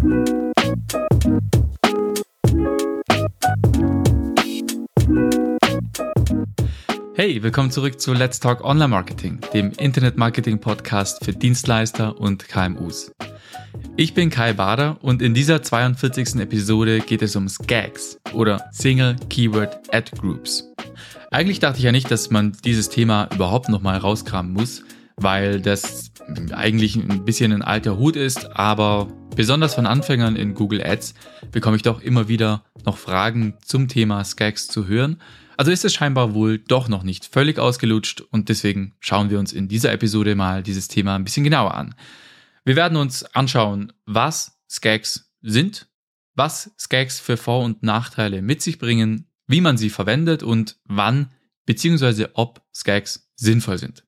Hey, willkommen zurück zu Let's Talk Online Marketing, dem Internet Marketing Podcast für Dienstleister und KMUs. Ich bin Kai Bader und in dieser 42. Episode geht es um SKAGs oder Single Keyword Ad Groups. Eigentlich dachte ich ja nicht, dass man dieses Thema überhaupt nochmal rauskramen muss, weil das eigentlich ein bisschen ein alter Hut ist, aber besonders von Anfängern in Google Ads bekomme ich doch immer wieder noch Fragen zum Thema SKAGs zu hören. Also ist es scheinbar wohl doch noch nicht völlig ausgelutscht und deswegen schauen wir uns in dieser Episode mal dieses Thema ein bisschen genauer an. Wir werden uns anschauen, was Skags sind, was Skags für Vor- und Nachteile mit sich bringen, wie man sie verwendet und wann bzw. ob Skags sinnvoll sind.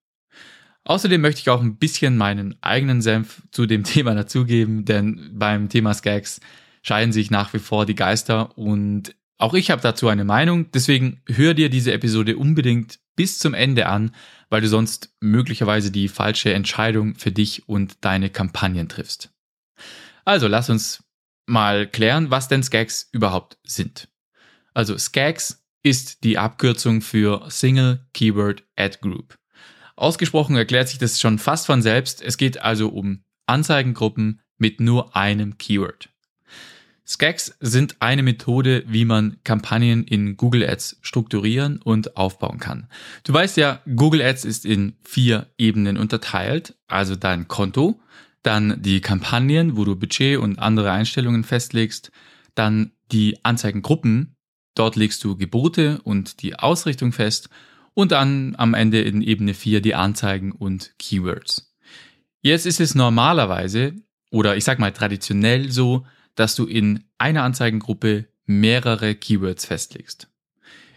Außerdem möchte ich auch ein bisschen meinen eigenen Senf zu dem Thema dazugeben, denn beim Thema Skags scheiden sich nach wie vor die Geister und auch ich habe dazu eine Meinung, deswegen hör dir diese Episode unbedingt bis zum Ende an, weil du sonst möglicherweise die falsche Entscheidung für dich und deine Kampagnen triffst. Also lass uns mal klären, was denn Skags überhaupt sind. Also Skags ist die Abkürzung für Single Keyword Ad Group. Ausgesprochen erklärt sich das schon fast von selbst. Es geht also um Anzeigengruppen mit nur einem Keyword. Skags sind eine Methode, wie man Kampagnen in Google Ads strukturieren und aufbauen kann. Du weißt ja, Google Ads ist in vier Ebenen unterteilt, also dein Konto, dann die Kampagnen, wo du Budget und andere Einstellungen festlegst, dann die Anzeigengruppen, dort legst du Gebote und die Ausrichtung fest und dann am Ende in Ebene 4 die Anzeigen und Keywords. Jetzt ist es normalerweise oder ich sag mal traditionell so, dass du in einer Anzeigengruppe mehrere Keywords festlegst.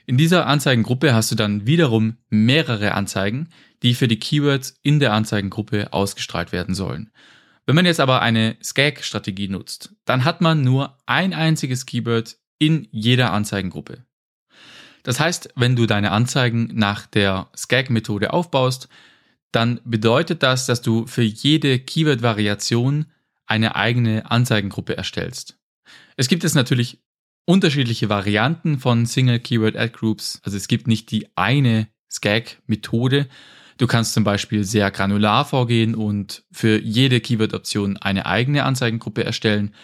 In dieser Anzeigengruppe hast du dann wiederum mehrere Anzeigen, die für die Keywords in der Anzeigengruppe ausgestrahlt werden sollen. Wenn man jetzt aber eine SCAG-Strategie nutzt, dann hat man nur ein einziges Keyword in jeder Anzeigengruppe. Das heißt, wenn du deine Anzeigen nach der SCAG-Methode aufbaust, dann bedeutet das, dass du für jede Keyword-Variation eine eigene Anzeigengruppe erstellst. Es gibt jetzt natürlich unterschiedliche Varianten von Single Keyword Ad Groups. Also es gibt nicht die eine SCAG-Methode. Du kannst zum Beispiel sehr granular vorgehen und für jede Keyword-Option eine eigene Anzeigengruppe erstellen.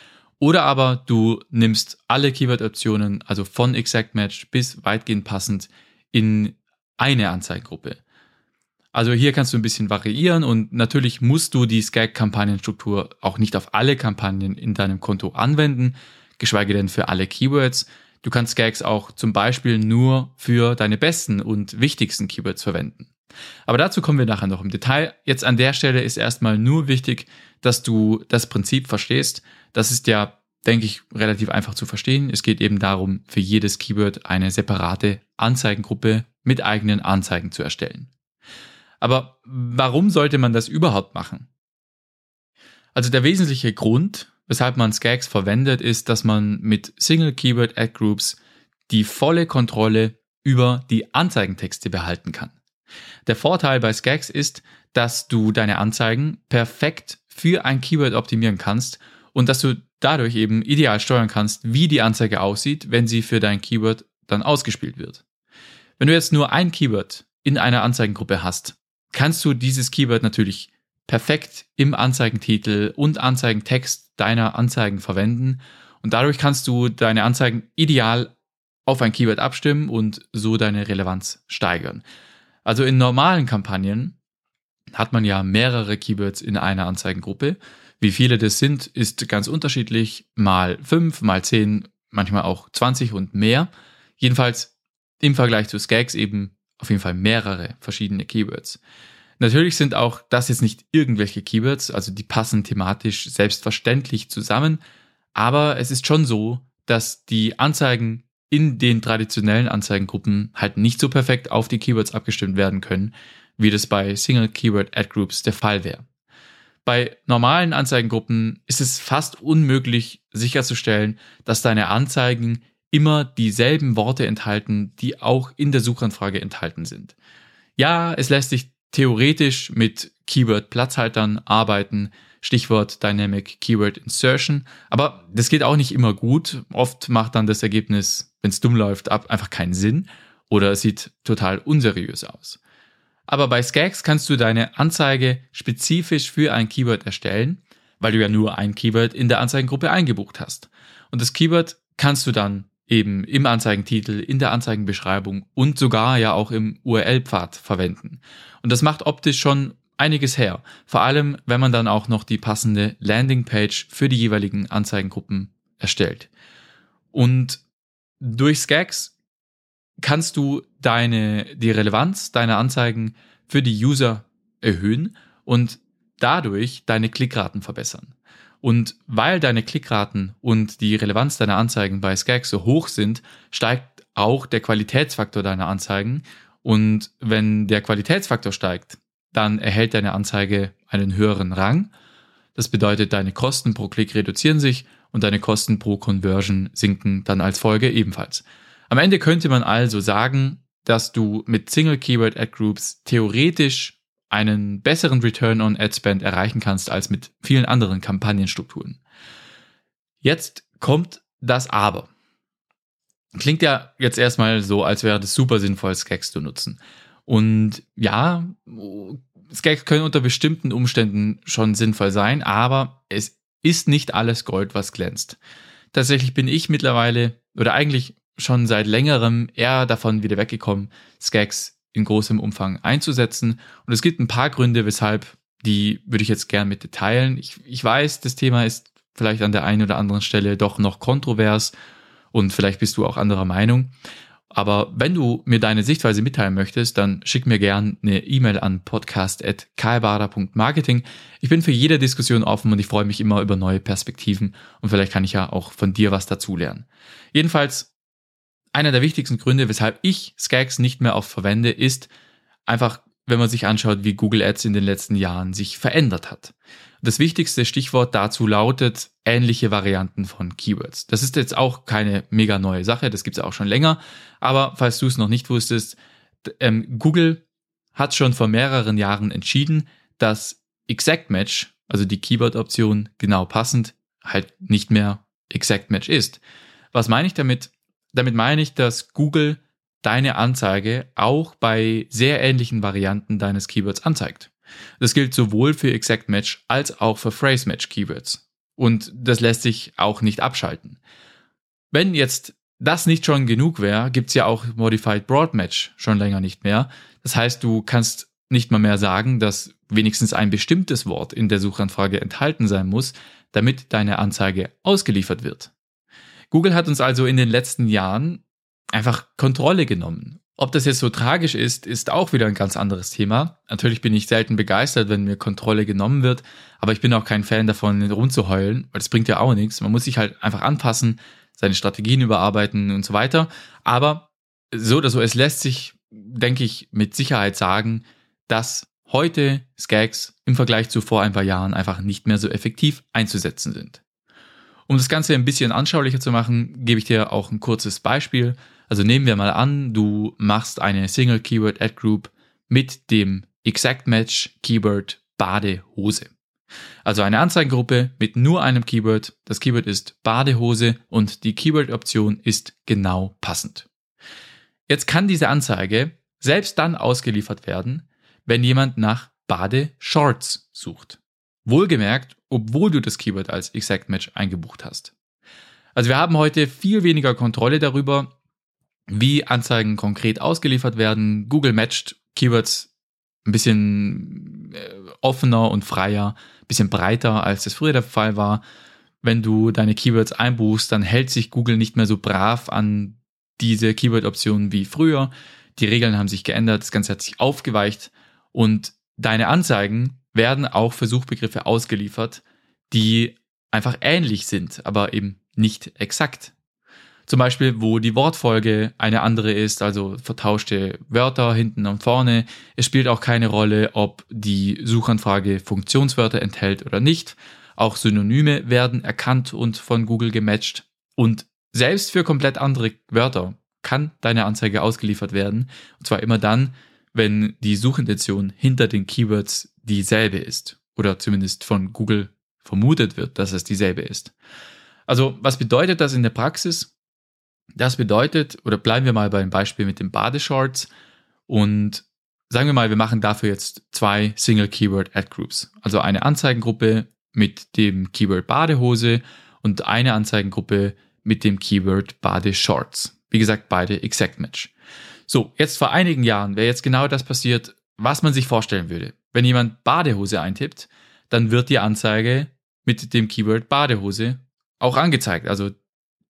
Oder aber du nimmst alle Keyword-Optionen, also von Exact Match bis weitgehend passend, in eine Anzeigengruppe. Also hier kannst du ein bisschen variieren und natürlich musst du die Skag-Kampagnenstruktur auch nicht auf alle Kampagnen in deinem Konto anwenden, geschweige denn für alle Keywords. Du kannst Skags auch zum Beispiel nur für deine besten und wichtigsten Keywords verwenden. Aber dazu kommen wir nachher noch im Detail. Jetzt an der Stelle ist erstmal nur wichtig, dass du das Prinzip verstehst. Das ist ja, denke ich, relativ einfach zu verstehen. Es geht eben darum, für jedes Keyword eine separate Anzeigengruppe mit eigenen Anzeigen zu erstellen. Aber warum sollte man das überhaupt machen? Also der wesentliche Grund, weshalb man Skags verwendet, ist, dass man mit Single Keyword Ad Groups die volle Kontrolle über die Anzeigentexte behalten kann. Der Vorteil bei Skags ist, dass du deine Anzeigen perfekt für ein Keyword optimieren kannst und dass du dadurch eben ideal steuern kannst, wie die Anzeige aussieht, wenn sie für dein Keyword dann ausgespielt wird. Wenn du jetzt nur ein Keyword in einer Anzeigengruppe hast, kannst du dieses Keyword natürlich perfekt im Anzeigentitel und Anzeigentext deiner Anzeigen verwenden und dadurch kannst du deine Anzeigen ideal auf ein Keyword abstimmen und so deine Relevanz steigern. Also in normalen Kampagnen hat man ja mehrere Keywords in einer Anzeigengruppe. Wie viele das sind, ist ganz unterschiedlich. Mal fünf, mal zehn, manchmal auch 20 und mehr. Jedenfalls im Vergleich zu Skags eben auf jeden Fall mehrere verschiedene Keywords. Natürlich sind auch das jetzt nicht irgendwelche Keywords, also die passen thematisch selbstverständlich zusammen, aber es ist schon so, dass die Anzeigen in den traditionellen Anzeigengruppen halt nicht so perfekt auf die Keywords abgestimmt werden können, wie das bei Single Keyword Ad Groups der Fall wäre. Bei normalen Anzeigengruppen ist es fast unmöglich sicherzustellen, dass deine Anzeigen immer dieselben Worte enthalten, die auch in der Suchanfrage enthalten sind. Ja, es lässt sich theoretisch mit Keyword-Platzhaltern arbeiten, Stichwort Dynamic Keyword Insertion. Aber das geht auch nicht immer gut. Oft macht dann das Ergebnis, wenn es dumm läuft, ab einfach keinen Sinn oder sieht total unseriös aus. Aber bei Skags kannst du deine Anzeige spezifisch für ein Keyword erstellen, weil du ja nur ein Keyword in der Anzeigengruppe eingebucht hast. Und das Keyword kannst du dann eben im Anzeigentitel, in der Anzeigenbeschreibung und sogar ja auch im URL-Pfad verwenden. Und das macht optisch schon einiges her. Vor allem, wenn man dann auch noch die passende Landingpage für die jeweiligen Anzeigengruppen erstellt. Und durch Skags kannst du deine, die Relevanz deiner Anzeigen für die User erhöhen und dadurch deine Klickraten verbessern. Und weil deine Klickraten und die Relevanz deiner Anzeigen bei Skag so hoch sind, steigt auch der Qualitätsfaktor deiner Anzeigen. Und wenn der Qualitätsfaktor steigt, dann erhält deine Anzeige einen höheren Rang. Das bedeutet, deine Kosten pro Klick reduzieren sich und deine Kosten pro Conversion sinken dann als Folge ebenfalls. Am Ende könnte man also sagen, dass du mit Single Keyword Ad Groups theoretisch einen besseren Return on Ad Spend erreichen kannst als mit vielen anderen Kampagnenstrukturen. Jetzt kommt das Aber. Klingt ja jetzt erstmal so, als wäre das super sinnvoll, Skags zu nutzen. Und ja, Skags können unter bestimmten Umständen schon sinnvoll sein, aber es ist nicht alles Gold, was glänzt. Tatsächlich bin ich mittlerweile oder eigentlich schon seit längerem eher davon wieder weggekommen, Skags in großem Umfang einzusetzen. Und es gibt ein paar Gründe, weshalb die würde ich jetzt gern mit teilen. Ich, ich weiß, das Thema ist vielleicht an der einen oder anderen Stelle doch noch kontrovers und vielleicht bist du auch anderer Meinung. Aber wenn du mir deine Sichtweise mitteilen möchtest, dann schick mir gern eine E-Mail an podcast.kbara.marketing. Ich bin für jede Diskussion offen und ich freue mich immer über neue Perspektiven und vielleicht kann ich ja auch von dir was dazulernen. Jedenfalls einer der wichtigsten Gründe, weshalb ich Skags nicht mehr oft verwende, ist einfach, wenn man sich anschaut, wie Google Ads in den letzten Jahren sich verändert hat. Das wichtigste Stichwort dazu lautet ähnliche Varianten von Keywords. Das ist jetzt auch keine mega neue Sache, das gibt es auch schon länger. Aber falls du es noch nicht wusstest, ähm, Google hat schon vor mehreren Jahren entschieden, dass Exact Match, also die Keyword-Option genau passend, halt nicht mehr Exact Match ist. Was meine ich damit? Damit meine ich, dass Google deine Anzeige auch bei sehr ähnlichen Varianten deines Keywords anzeigt. Das gilt sowohl für Exact Match als auch für Phrase Match Keywords. Und das lässt sich auch nicht abschalten. Wenn jetzt das nicht schon genug wäre, gibt's ja auch Modified Broad Match schon länger nicht mehr. Das heißt, du kannst nicht mal mehr sagen, dass wenigstens ein bestimmtes Wort in der Suchanfrage enthalten sein muss, damit deine Anzeige ausgeliefert wird. Google hat uns also in den letzten Jahren einfach Kontrolle genommen. Ob das jetzt so tragisch ist, ist auch wieder ein ganz anderes Thema. Natürlich bin ich selten begeistert, wenn mir Kontrolle genommen wird, aber ich bin auch kein Fan davon, rumzuheulen, weil das bringt ja auch nichts. Man muss sich halt einfach anpassen, seine Strategien überarbeiten und so weiter. Aber so oder so, es lässt sich, denke ich, mit Sicherheit sagen, dass heute Skags im Vergleich zu vor ein paar Jahren einfach nicht mehr so effektiv einzusetzen sind. Um das Ganze ein bisschen anschaulicher zu machen, gebe ich dir auch ein kurzes Beispiel. Also nehmen wir mal an, du machst eine Single Keyword Ad Group mit dem Exact Match Keyword Badehose. Also eine Anzeigengruppe mit nur einem Keyword. Das Keyword ist Badehose und die Keyword-Option ist genau passend. Jetzt kann diese Anzeige selbst dann ausgeliefert werden, wenn jemand nach Badeshorts sucht. Wohlgemerkt, obwohl du das Keyword als Exact Match eingebucht hast. Also wir haben heute viel weniger Kontrolle darüber, wie Anzeigen konkret ausgeliefert werden. Google matcht Keywords ein bisschen äh, offener und freier, ein bisschen breiter, als das früher der Fall war. Wenn du deine Keywords einbuchst, dann hält sich Google nicht mehr so brav an diese Keyword-Optionen wie früher. Die Regeln haben sich geändert, das Ganze hat sich aufgeweicht und deine Anzeigen werden auch Versuchbegriffe ausgeliefert, die einfach ähnlich sind, aber eben nicht exakt. Zum Beispiel, wo die Wortfolge eine andere ist, also vertauschte Wörter hinten und vorne. Es spielt auch keine Rolle, ob die Suchanfrage Funktionswörter enthält oder nicht. Auch Synonyme werden erkannt und von Google gematcht. Und selbst für komplett andere Wörter kann deine Anzeige ausgeliefert werden. Und zwar immer dann, wenn die Suchintention hinter den Keywords dieselbe ist. oder zumindest von Google vermutet wird, dass es dieselbe ist. Also was bedeutet das in der Praxis? Das bedeutet, oder bleiben wir mal beim Beispiel mit den Badeshorts und sagen wir mal, wir machen dafür jetzt zwei Single Keyword Ad Groups. Also eine Anzeigengruppe mit dem Keyword Badehose und eine Anzeigengruppe mit dem Keyword Badeshorts. Wie gesagt, beide Exact Match. So, jetzt vor einigen Jahren wäre jetzt genau das passiert, was man sich vorstellen würde. Wenn jemand Badehose eintippt, dann wird die Anzeige mit dem Keyword Badehose auch angezeigt. Also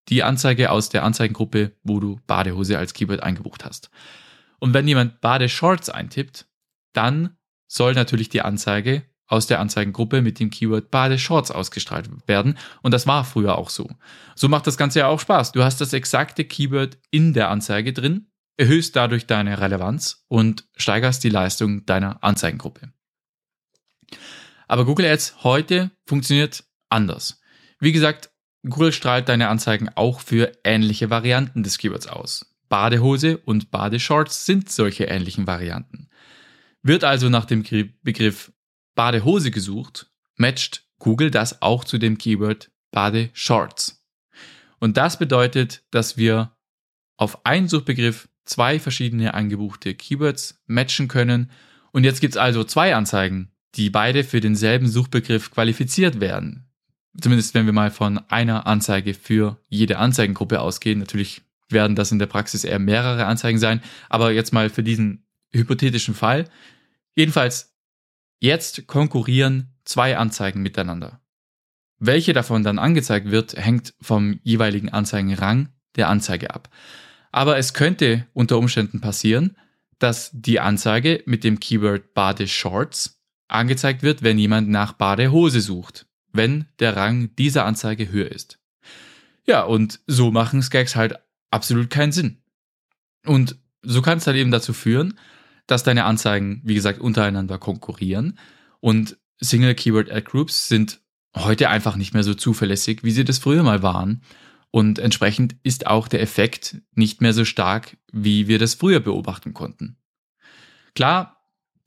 die Anzeige aus der Anzeigengruppe, wo du Badehose als Keyword eingebucht hast. Und wenn jemand Badeshorts eintippt, dann soll natürlich die Anzeige aus der Anzeigengruppe mit dem Keyword Badeshorts ausgestrahlt werden. Und das war früher auch so. So macht das Ganze ja auch Spaß. Du hast das exakte Keyword in der Anzeige drin, erhöhst dadurch deine Relevanz und steigerst die Leistung deiner Anzeigengruppe. Aber Google Ads heute funktioniert anders. Wie gesagt, Google strahlt deine Anzeigen auch für ähnliche Varianten des Keywords aus. Badehose und Badeshorts sind solche ähnlichen Varianten. Wird also nach dem Begriff Badehose gesucht, matcht Google das auch zu dem Keyword Badeshorts. Und das bedeutet, dass wir auf einen Suchbegriff zwei verschiedene eingebuchte Keywords matchen können. Und jetzt gibt es also zwei Anzeigen, die beide für denselben Suchbegriff qualifiziert werden zumindest wenn wir mal von einer Anzeige für jede Anzeigengruppe ausgehen. Natürlich werden das in der Praxis eher mehrere Anzeigen sein, aber jetzt mal für diesen hypothetischen Fall. Jedenfalls, jetzt konkurrieren zwei Anzeigen miteinander. Welche davon dann angezeigt wird, hängt vom jeweiligen Anzeigenrang der Anzeige ab. Aber es könnte unter Umständen passieren, dass die Anzeige mit dem Keyword Badeshorts angezeigt wird, wenn jemand nach Badehose sucht wenn der Rang dieser Anzeige höher ist. Ja, und so machen Skags halt absolut keinen Sinn. Und so kann es dann eben dazu führen, dass deine Anzeigen, wie gesagt, untereinander konkurrieren und Single Keyword Ad Groups sind heute einfach nicht mehr so zuverlässig, wie sie das früher mal waren. Und entsprechend ist auch der Effekt nicht mehr so stark, wie wir das früher beobachten konnten. Klar,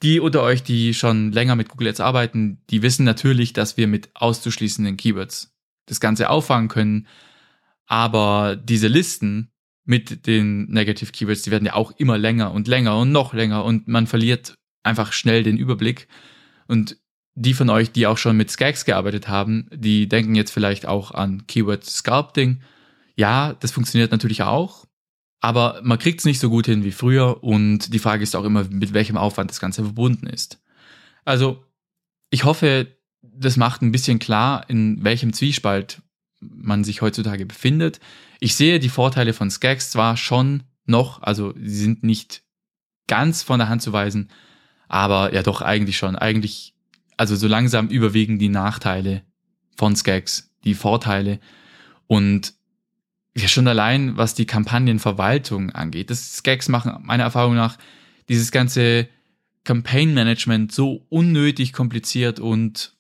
die unter euch, die schon länger mit Google Ads arbeiten, die wissen natürlich, dass wir mit auszuschließenden Keywords das Ganze auffangen können. Aber diese Listen mit den Negative Keywords, die werden ja auch immer länger und länger und noch länger und man verliert einfach schnell den Überblick. Und die von euch, die auch schon mit Skags gearbeitet haben, die denken jetzt vielleicht auch an Keyword Sculpting. Ja, das funktioniert natürlich auch. Aber man kriegt es nicht so gut hin wie früher und die Frage ist auch immer, mit welchem Aufwand das Ganze verbunden ist. Also ich hoffe, das macht ein bisschen klar, in welchem Zwiespalt man sich heutzutage befindet. Ich sehe die Vorteile von Skags zwar schon noch, also sie sind nicht ganz von der Hand zu weisen, aber ja doch eigentlich schon. Eigentlich, also so langsam überwiegen die Nachteile von Skags, die Vorteile. Und ja schon allein, was die Kampagnenverwaltung angeht. Das Gags machen meiner Erfahrung nach dieses ganze Campaign Management so unnötig kompliziert und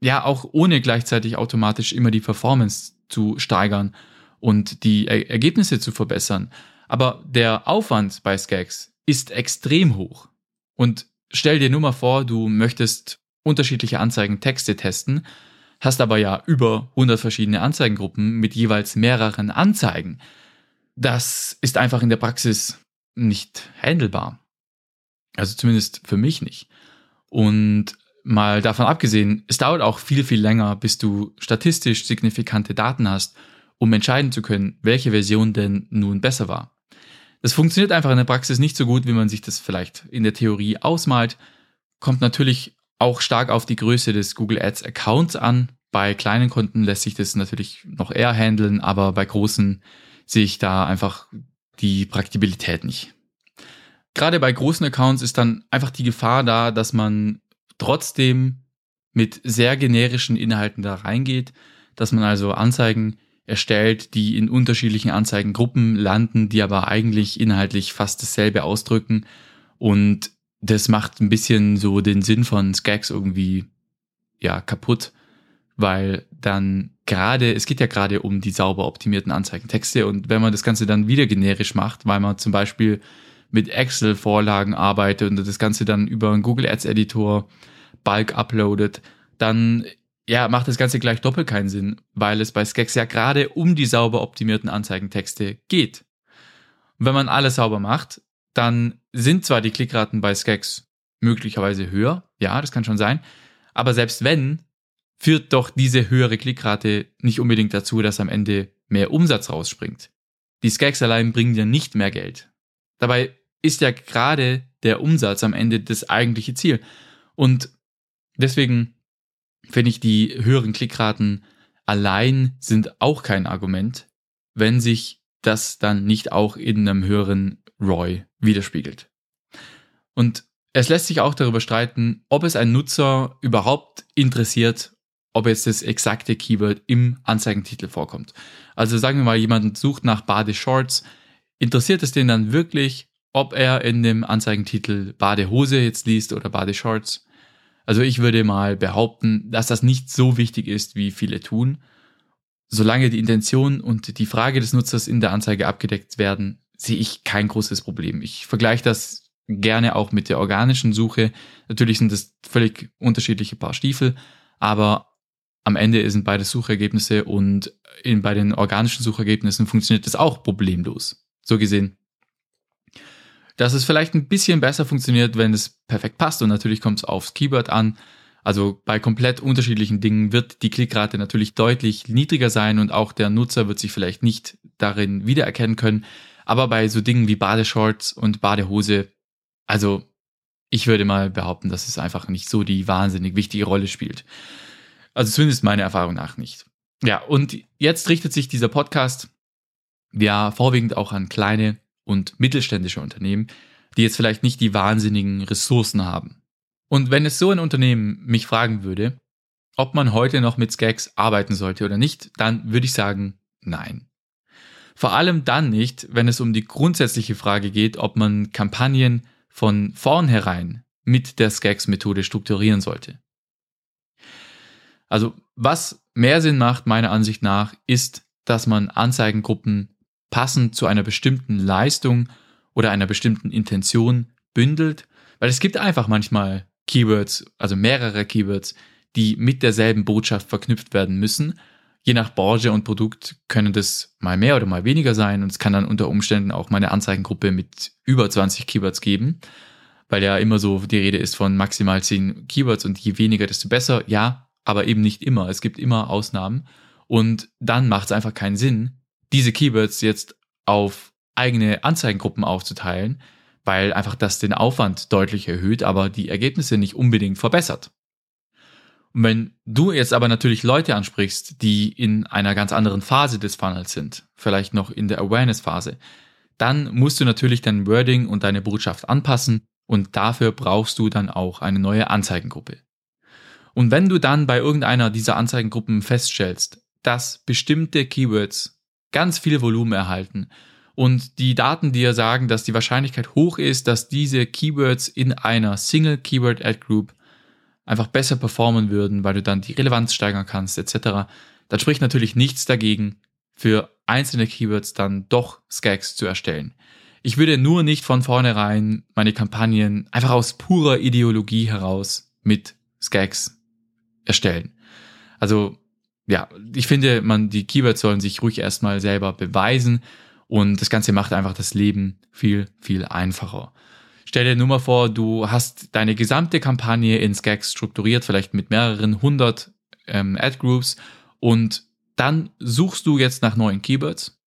ja auch ohne gleichzeitig automatisch immer die Performance zu steigern und die er Ergebnisse zu verbessern. Aber der Aufwand bei Skags ist extrem hoch. Und stell dir nur mal vor, du möchtest unterschiedliche Anzeigen Texte testen hast aber ja über 100 verschiedene Anzeigengruppen mit jeweils mehreren Anzeigen. Das ist einfach in der Praxis nicht handelbar. Also zumindest für mich nicht. Und mal davon abgesehen, es dauert auch viel, viel länger, bis du statistisch signifikante Daten hast, um entscheiden zu können, welche Version denn nun besser war. Das funktioniert einfach in der Praxis nicht so gut, wie man sich das vielleicht in der Theorie ausmalt. Kommt natürlich auch stark auf die Größe des Google Ads Accounts an. Bei kleinen Kunden lässt sich das natürlich noch eher handeln, aber bei großen sehe ich da einfach die Praktikabilität nicht. Gerade bei großen Accounts ist dann einfach die Gefahr da, dass man trotzdem mit sehr generischen Inhalten da reingeht, dass man also Anzeigen erstellt, die in unterschiedlichen Anzeigengruppen landen, die aber eigentlich inhaltlich fast dasselbe ausdrücken und das macht ein bisschen so den Sinn von Skags irgendwie ja kaputt, weil dann gerade, es geht ja gerade um die sauber optimierten Anzeigentexte und wenn man das Ganze dann wieder generisch macht, weil man zum Beispiel mit Excel-Vorlagen arbeitet und das Ganze dann über einen Google Ads Editor bulk uploadet, dann ja, macht das Ganze gleich doppelt keinen Sinn, weil es bei Skags ja gerade um die sauber optimierten Anzeigentexte geht. Und wenn man alles sauber macht, dann sind zwar die Klickraten bei Skags möglicherweise höher, ja, das kann schon sein, aber selbst wenn, führt doch diese höhere Klickrate nicht unbedingt dazu, dass am Ende mehr Umsatz rausspringt. Die Skags allein bringen dir nicht mehr Geld. Dabei ist ja gerade der Umsatz am Ende das eigentliche Ziel. Und deswegen finde ich, die höheren Klickraten allein sind auch kein Argument, wenn sich das dann nicht auch in einem höheren ROI widerspiegelt. Und es lässt sich auch darüber streiten, ob es ein Nutzer überhaupt interessiert, ob jetzt das exakte Keyword im Anzeigentitel vorkommt. Also sagen wir mal, jemand sucht nach Badeshorts, interessiert es den dann wirklich, ob er in dem Anzeigentitel Badehose jetzt liest oder Badeshorts? Also ich würde mal behaupten, dass das nicht so wichtig ist, wie viele tun. Solange die Intention und die Frage des Nutzers in der Anzeige abgedeckt werden, sehe ich kein großes Problem. Ich vergleiche das gerne auch mit der organischen Suche. Natürlich sind das völlig unterschiedliche Paar Stiefel, aber am Ende sind beide Suchergebnisse und in, bei den organischen Suchergebnissen funktioniert das auch problemlos. So gesehen dass es vielleicht ein bisschen besser funktioniert, wenn es perfekt passt. Und natürlich kommt es aufs Keyword an. Also bei komplett unterschiedlichen Dingen wird die Klickrate natürlich deutlich niedriger sein und auch der Nutzer wird sich vielleicht nicht darin wiedererkennen können. Aber bei so Dingen wie Badeshorts und Badehose, also ich würde mal behaupten, dass es einfach nicht so die wahnsinnig wichtige Rolle spielt. Also zumindest meiner Erfahrung nach nicht. Ja, und jetzt richtet sich dieser Podcast ja vorwiegend auch an kleine und mittelständische Unternehmen, die jetzt vielleicht nicht die wahnsinnigen Ressourcen haben. Und wenn es so ein Unternehmen mich fragen würde, ob man heute noch mit Skags arbeiten sollte oder nicht, dann würde ich sagen, nein. Vor allem dann nicht, wenn es um die grundsätzliche Frage geht, ob man Kampagnen von vornherein mit der Skags-Methode strukturieren sollte. Also was mehr Sinn macht, meiner Ansicht nach, ist, dass man Anzeigengruppen passend zu einer bestimmten Leistung oder einer bestimmten Intention bündelt, weil es gibt einfach manchmal Keywords, also mehrere Keywords, die mit derselben Botschaft verknüpft werden müssen. Je nach Branche und Produkt können das mal mehr oder mal weniger sein und es kann dann unter Umständen auch meine Anzeigengruppe mit über 20 Keywords geben, weil ja immer so die Rede ist von maximal 10 Keywords und je weniger, desto besser. Ja, aber eben nicht immer. Es gibt immer Ausnahmen und dann macht es einfach keinen Sinn, diese Keywords jetzt auf eigene Anzeigengruppen aufzuteilen, weil einfach das den Aufwand deutlich erhöht, aber die Ergebnisse nicht unbedingt verbessert. Und wenn du jetzt aber natürlich Leute ansprichst, die in einer ganz anderen Phase des Funnels sind, vielleicht noch in der Awareness-Phase, dann musst du natürlich dein Wording und deine Botschaft anpassen und dafür brauchst du dann auch eine neue Anzeigengruppe. Und wenn du dann bei irgendeiner dieser Anzeigengruppen feststellst, dass bestimmte Keywords ganz viel Volumen erhalten. Und die Daten dir sagen, dass die Wahrscheinlichkeit hoch ist, dass diese Keywords in einer Single Keyword Ad Group einfach besser performen würden, weil du dann die Relevanz steigern kannst, etc. Dann spricht natürlich nichts dagegen, für einzelne Keywords dann doch Skags zu erstellen. Ich würde nur nicht von vornherein meine Kampagnen einfach aus purer Ideologie heraus mit Skags erstellen. Also ja, ich finde, man, die Keywords sollen sich ruhig erstmal selber beweisen und das Ganze macht einfach das Leben viel, viel einfacher. Stell dir nur mal vor, du hast deine gesamte Kampagne in Skags strukturiert, vielleicht mit mehreren hundert ähm, Ad-Groups und dann suchst du jetzt nach neuen Keywords,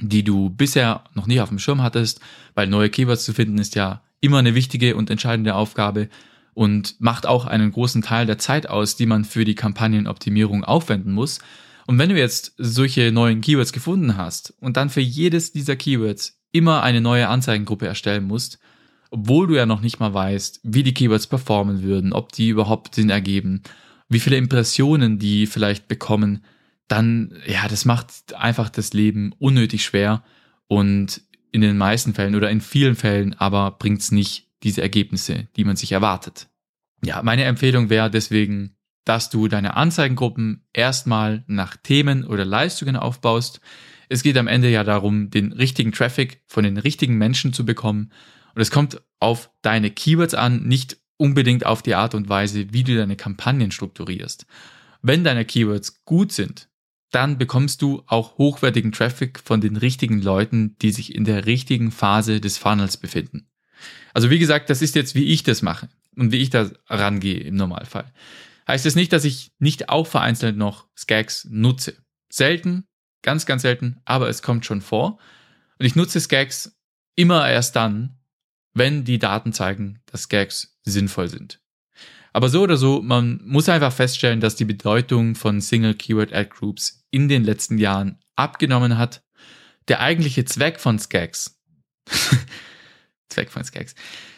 die du bisher noch nie auf dem Schirm hattest, weil neue Keywords zu finden ist ja immer eine wichtige und entscheidende Aufgabe und macht auch einen großen Teil der Zeit aus, die man für die Kampagnenoptimierung aufwenden muss. Und wenn du jetzt solche neuen Keywords gefunden hast und dann für jedes dieser Keywords immer eine neue Anzeigengruppe erstellen musst, obwohl du ja noch nicht mal weißt, wie die Keywords performen würden, ob die überhaupt Sinn ergeben, wie viele Impressionen die vielleicht bekommen, dann, ja, das macht einfach das Leben unnötig schwer und in den meisten Fällen oder in vielen Fällen aber bringt's nicht diese Ergebnisse, die man sich erwartet. Ja, meine Empfehlung wäre deswegen, dass du deine Anzeigengruppen erstmal nach Themen oder Leistungen aufbaust. Es geht am Ende ja darum, den richtigen Traffic von den richtigen Menschen zu bekommen. Und es kommt auf deine Keywords an, nicht unbedingt auf die Art und Weise, wie du deine Kampagnen strukturierst. Wenn deine Keywords gut sind, dann bekommst du auch hochwertigen Traffic von den richtigen Leuten, die sich in der richtigen Phase des Funnels befinden. Also wie gesagt, das ist jetzt, wie ich das mache und wie ich da rangehe im Normalfall. Heißt es das nicht, dass ich nicht auch vereinzelt noch Skags nutze. Selten, ganz, ganz selten, aber es kommt schon vor. Und ich nutze Skags immer erst dann, wenn die Daten zeigen, dass Gags sinnvoll sind. Aber so oder so, man muss einfach feststellen, dass die Bedeutung von Single Keyword Ad Groups in den letzten Jahren abgenommen hat. Der eigentliche Zweck von Skags, Zweck von Skags,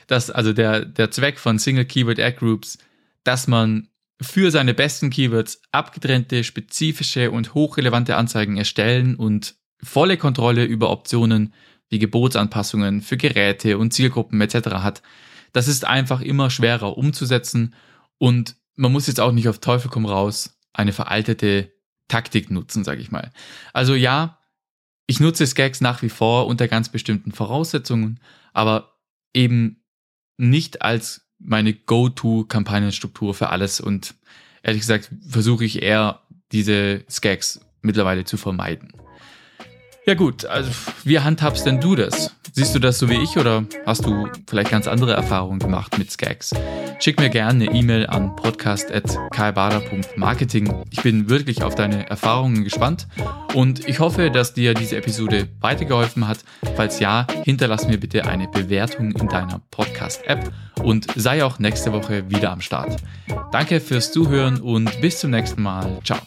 dass also der, der Zweck von Single Keyword Ad Groups, dass man für seine besten Keywords abgetrennte, spezifische und hochrelevante Anzeigen erstellen und volle Kontrolle über Optionen wie Gebotsanpassungen für Geräte und Zielgruppen etc. hat, das ist einfach immer schwerer umzusetzen und man muss jetzt auch nicht auf Teufel komm raus eine veraltete Taktik nutzen, sage ich mal. Also ja, ich nutze Skags nach wie vor unter ganz bestimmten Voraussetzungen, aber eben nicht als meine Go-To-Kampagnenstruktur für alles und ehrlich gesagt versuche ich eher diese Skags mittlerweile zu vermeiden. Ja gut, also wie handhabst denn du das? Siehst du das so wie ich oder hast du vielleicht ganz andere Erfahrungen gemacht mit Skags? Schick mir gerne eine E-Mail an podcast.kaibader.marketing. Ich bin wirklich auf deine Erfahrungen gespannt und ich hoffe, dass dir diese Episode weitergeholfen hat. Falls ja, hinterlass mir bitte eine Bewertung in deiner Podcast-App und sei auch nächste Woche wieder am Start. Danke fürs Zuhören und bis zum nächsten Mal. Ciao.